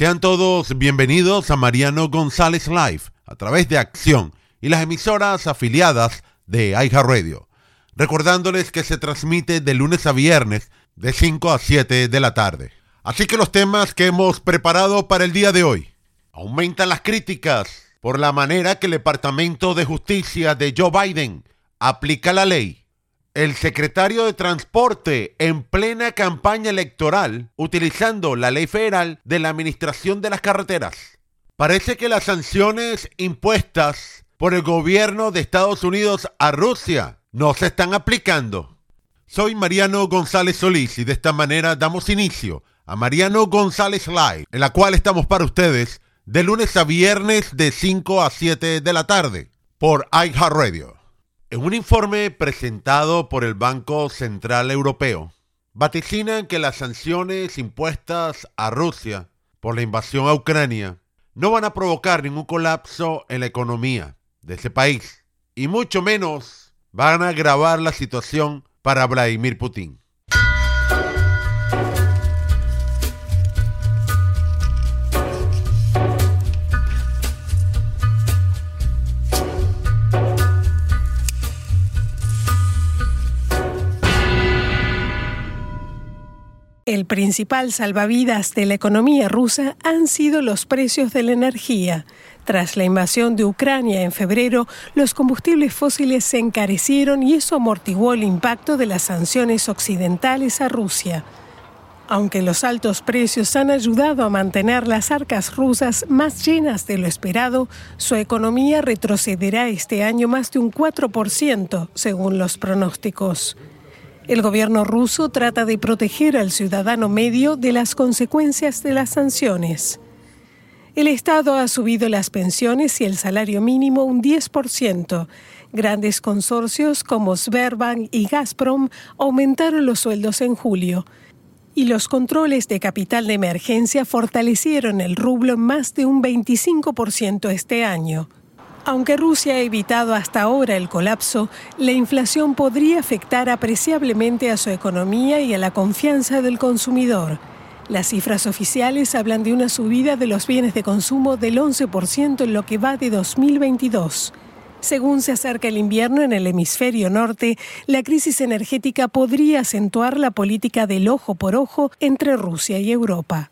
Sean todos bienvenidos a Mariano González Live a través de Acción y las emisoras afiliadas de iHeartRadio. Recordándoles que se transmite de lunes a viernes de 5 a 7 de la tarde. Así que los temas que hemos preparado para el día de hoy. Aumentan las críticas por la manera que el Departamento de Justicia de Joe Biden aplica la ley el secretario de Transporte en plena campaña electoral utilizando la ley federal de la Administración de las Carreteras. Parece que las sanciones impuestas por el gobierno de Estados Unidos a Rusia no se están aplicando. Soy Mariano González Solís y de esta manera damos inicio a Mariano González Live, en la cual estamos para ustedes de lunes a viernes de 5 a 7 de la tarde por iHeartRadio. En un informe presentado por el Banco Central Europeo, vaticinan que las sanciones impuestas a Rusia por la invasión a Ucrania no van a provocar ningún colapso en la economía de ese país y mucho menos van a agravar la situación para Vladimir Putin. El principal salvavidas de la economía rusa han sido los precios de la energía. Tras la invasión de Ucrania en febrero, los combustibles fósiles se encarecieron y eso amortiguó el impacto de las sanciones occidentales a Rusia. Aunque los altos precios han ayudado a mantener las arcas rusas más llenas de lo esperado, su economía retrocederá este año más de un 4%, según los pronósticos. El gobierno ruso trata de proteger al ciudadano medio de las consecuencias de las sanciones. El Estado ha subido las pensiones y el salario mínimo un 10%. Grandes consorcios como Sberbank y Gazprom aumentaron los sueldos en julio. Y los controles de capital de emergencia fortalecieron el rublo más de un 25% este año. Aunque Rusia ha evitado hasta ahora el colapso, la inflación podría afectar apreciablemente a su economía y a la confianza del consumidor. Las cifras oficiales hablan de una subida de los bienes de consumo del 11% en lo que va de 2022. Según se acerca el invierno en el hemisferio norte, la crisis energética podría acentuar la política del ojo por ojo entre Rusia y Europa.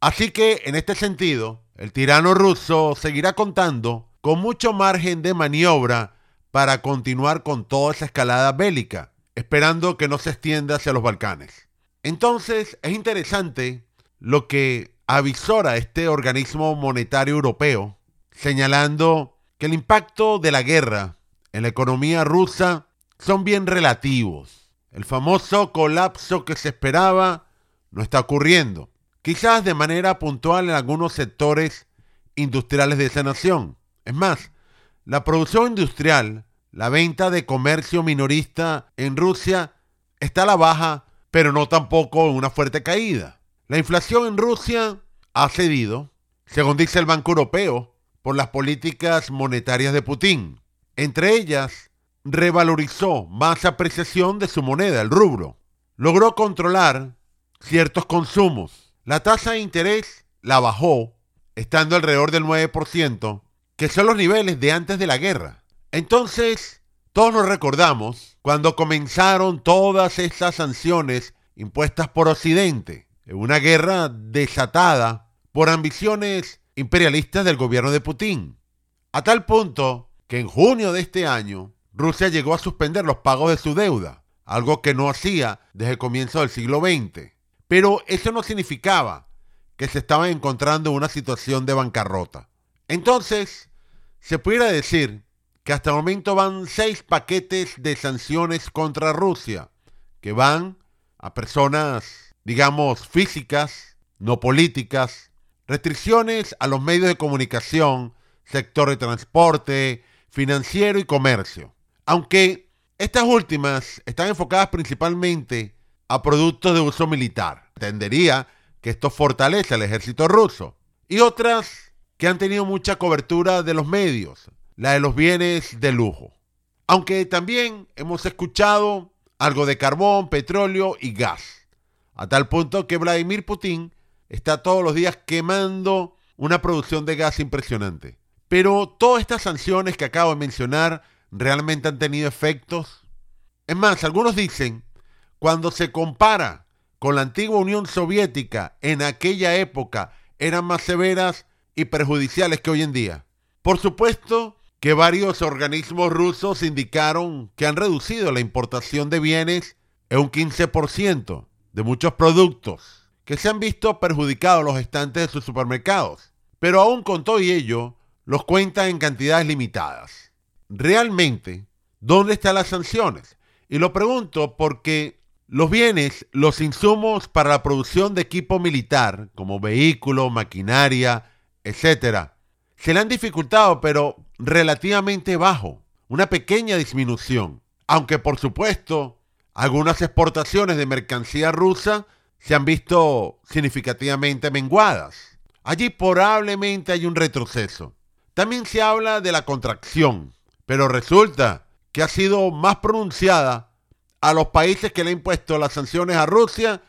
Así que, en este sentido, el tirano ruso seguirá contando con mucho margen de maniobra para continuar con toda esa escalada bélica, esperando que no se extienda hacia los Balcanes. Entonces es interesante lo que avisora este organismo monetario europeo, señalando que el impacto de la guerra en la economía rusa son bien relativos. El famoso colapso que se esperaba no está ocurriendo, quizás de manera puntual en algunos sectores industriales de esa nación, es más, la producción industrial, la venta de comercio minorista en Rusia está a la baja, pero no tampoco en una fuerte caída. La inflación en Rusia ha cedido, según dice el Banco Europeo, por las políticas monetarias de Putin. Entre ellas, revalorizó más apreciación de su moneda, el rublo. Logró controlar ciertos consumos. La tasa de interés la bajó, estando alrededor del 9%, que son los niveles de antes de la guerra. Entonces, todos nos recordamos cuando comenzaron todas estas sanciones impuestas por Occidente, en una guerra desatada por ambiciones imperialistas del gobierno de Putin. A tal punto que en junio de este año, Rusia llegó a suspender los pagos de su deuda, algo que no hacía desde el comienzo del siglo XX. Pero eso no significaba que se estaba encontrando en una situación de bancarrota. Entonces, se pudiera decir que hasta el momento van seis paquetes de sanciones contra Rusia, que van a personas, digamos, físicas, no políticas, restricciones a los medios de comunicación, sector de transporte, financiero y comercio. Aunque estas últimas están enfocadas principalmente a productos de uso militar. Entendería que esto fortalece al ejército ruso. Y otras que han tenido mucha cobertura de los medios, la de los bienes de lujo. Aunque también hemos escuchado algo de carbón, petróleo y gas, a tal punto que Vladimir Putin está todos los días quemando una producción de gas impresionante. Pero todas estas sanciones que acabo de mencionar realmente han tenido efectos. Es más, algunos dicen, cuando se compara con la antigua Unión Soviética, en aquella época eran más severas y perjudiciales que hoy en día. Por supuesto que varios organismos rusos indicaron que han reducido la importación de bienes en un 15% de muchos productos que se han visto perjudicados los estantes de sus supermercados. Pero aún con todo ello, los cuentan en cantidades limitadas. Realmente, ¿dónde están las sanciones? Y lo pregunto porque los bienes, los insumos para la producción de equipo militar, como vehículos, maquinaria, etc., se le han dificultado, pero relativamente bajo, una pequeña disminución. Aunque por supuesto, algunas exportaciones de mercancía rusa se han visto significativamente menguadas. Allí probablemente hay un retroceso. También se habla de la contracción, pero resulta que ha sido más pronunciada a los países que le han impuesto las sanciones a Rusia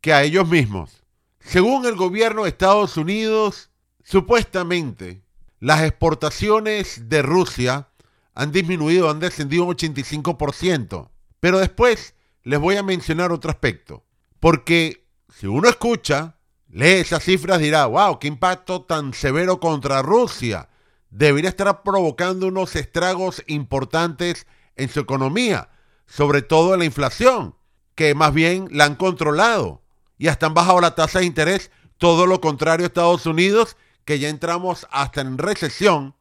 que a ellos mismos. Según el gobierno de Estados Unidos, supuestamente las exportaciones de Rusia han disminuido, han descendido un 85%. Pero después les voy a mencionar otro aspecto. Porque si uno escucha, lee esas cifras, dirá, wow, qué impacto tan severo contra Rusia. Debería estar provocando unos estragos importantes en su economía, sobre todo en la inflación, que más bien la han controlado y hasta han bajado la tasa de interés, todo lo contrario Estados Unidos, que ya entramos hasta en recesión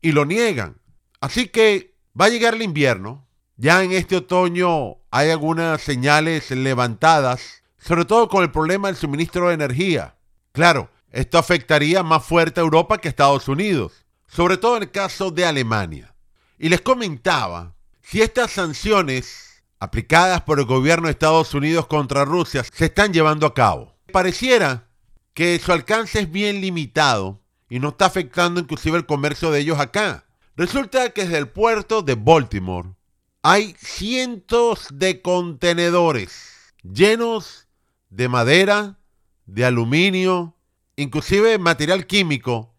y lo niegan. Así que va a llegar el invierno, ya en este otoño hay algunas señales levantadas, sobre todo con el problema del suministro de energía. Claro, esto afectaría más fuerte a Europa que a Estados Unidos, sobre todo en el caso de Alemania. Y les comentaba, si estas sanciones aplicadas por el gobierno de Estados Unidos contra Rusia se están llevando a cabo, pareciera que su alcance es bien limitado y no está afectando inclusive el comercio de ellos acá. Resulta que desde el puerto de Baltimore hay cientos de contenedores llenos de madera, de aluminio, inclusive material químico,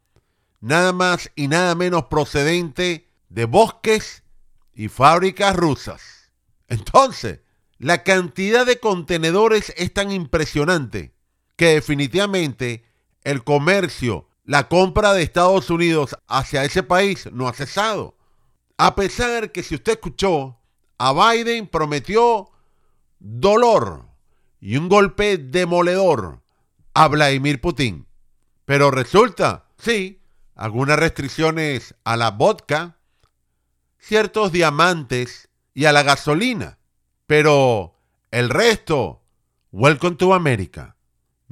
nada más y nada menos procedente de bosques y fábricas rusas. Entonces, la cantidad de contenedores es tan impresionante que definitivamente el comercio, la compra de Estados Unidos hacia ese país no ha cesado. A pesar que si usted escuchó, a Biden prometió dolor y un golpe demoledor a Vladimir Putin. Pero resulta, sí, algunas restricciones a la vodka, ciertos diamantes y a la gasolina. Pero el resto, welcome to America.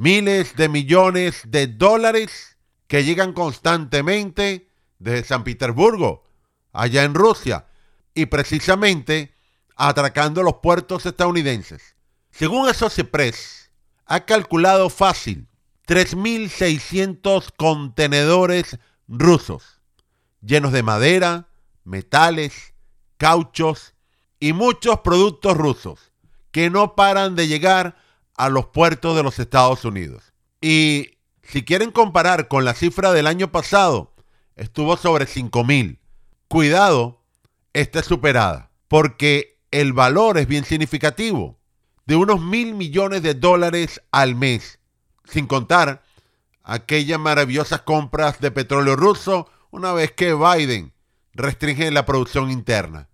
Miles de millones de dólares que llegan constantemente desde San Petersburgo allá en Rusia, y precisamente atracando los puertos estadounidenses. Según Press, ha calculado fácil 3.600 contenedores rusos, llenos de madera, metales, cauchos y muchos productos rusos, que no paran de llegar a los puertos de los Estados Unidos. Y si quieren comparar con la cifra del año pasado, estuvo sobre 5.000 cuidado, está superada, porque el valor es bien significativo, de unos mil millones de dólares al mes, sin contar aquellas maravillosas compras de petróleo ruso una vez que Biden restringe la producción interna.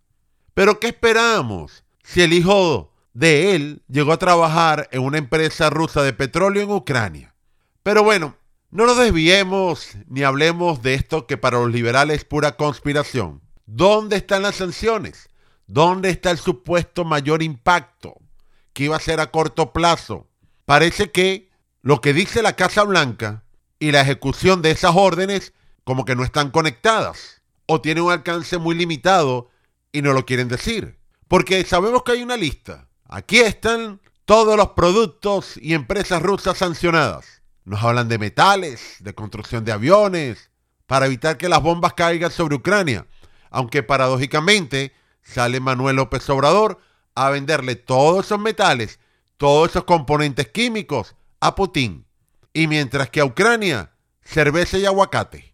Pero ¿qué esperamos si el hijo de él llegó a trabajar en una empresa rusa de petróleo en Ucrania? Pero bueno, no nos desviemos ni hablemos de esto que para los liberales es pura conspiración. ¿Dónde están las sanciones? ¿Dónde está el supuesto mayor impacto que iba a ser a corto plazo? Parece que lo que dice la Casa Blanca y la ejecución de esas órdenes como que no están conectadas o tienen un alcance muy limitado y no lo quieren decir. Porque sabemos que hay una lista. Aquí están todos los productos y empresas rusas sancionadas. Nos hablan de metales, de construcción de aviones, para evitar que las bombas caigan sobre Ucrania. Aunque paradójicamente sale Manuel López Obrador a venderle todos esos metales, todos esos componentes químicos a Putin. y mientras que a Ucrania, cerveza y aguacate.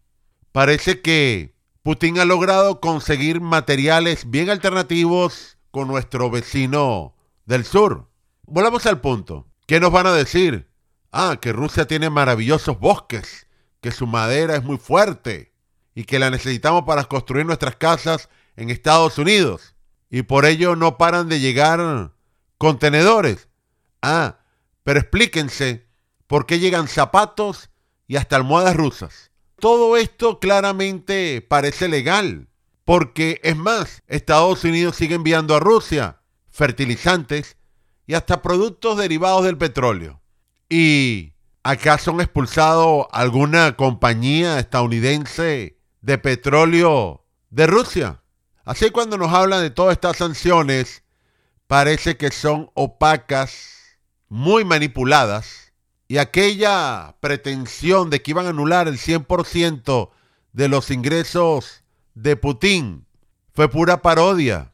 Parece que Putin ha logrado conseguir materiales bien alternativos con nuestro vecino del sur. Volvamos al punto. ¿Qué nos van a decir? Ah, que Rusia tiene maravillosos bosques, que su madera es muy fuerte y que la necesitamos para construir nuestras casas en Estados Unidos. Y por ello no paran de llegar contenedores. Ah, pero explíquense por qué llegan zapatos y hasta almohadas rusas. Todo esto claramente parece legal, porque es más, Estados Unidos sigue enviando a Rusia fertilizantes y hasta productos derivados del petróleo. ¿Y acaso han expulsado alguna compañía estadounidense de petróleo de Rusia? Así cuando nos hablan de todas estas sanciones, parece que son opacas, muy manipuladas, y aquella pretensión de que iban a anular el 100% de los ingresos de Putin fue pura parodia.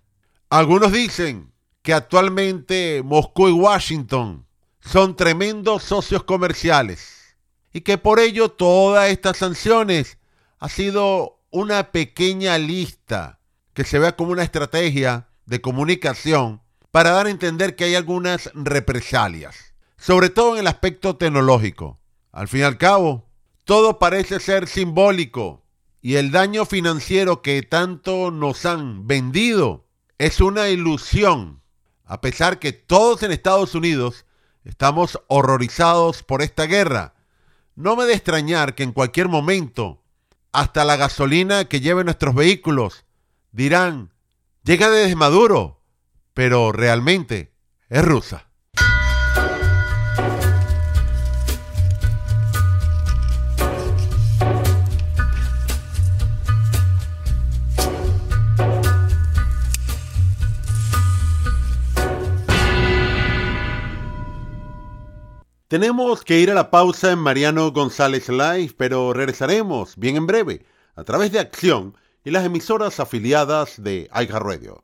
Algunos dicen que actualmente Moscú y Washington son tremendos socios comerciales y que por ello todas estas sanciones ha sido una pequeña lista que se vea como una estrategia de comunicación para dar a entender que hay algunas represalias, sobre todo en el aspecto tecnológico. Al fin y al cabo, todo parece ser simbólico y el daño financiero que tanto nos han vendido es una ilusión, a pesar que todos en Estados Unidos estamos horrorizados por esta guerra. No me de extrañar que en cualquier momento, hasta la gasolina que lleven nuestros vehículos, dirán, llega desde Maduro, pero realmente es rusa. Tenemos que ir a la pausa en Mariano González Live, pero regresaremos bien en breve a través de Acción y las emisoras afiliadas de Radio.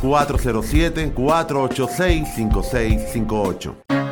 407 486 5658.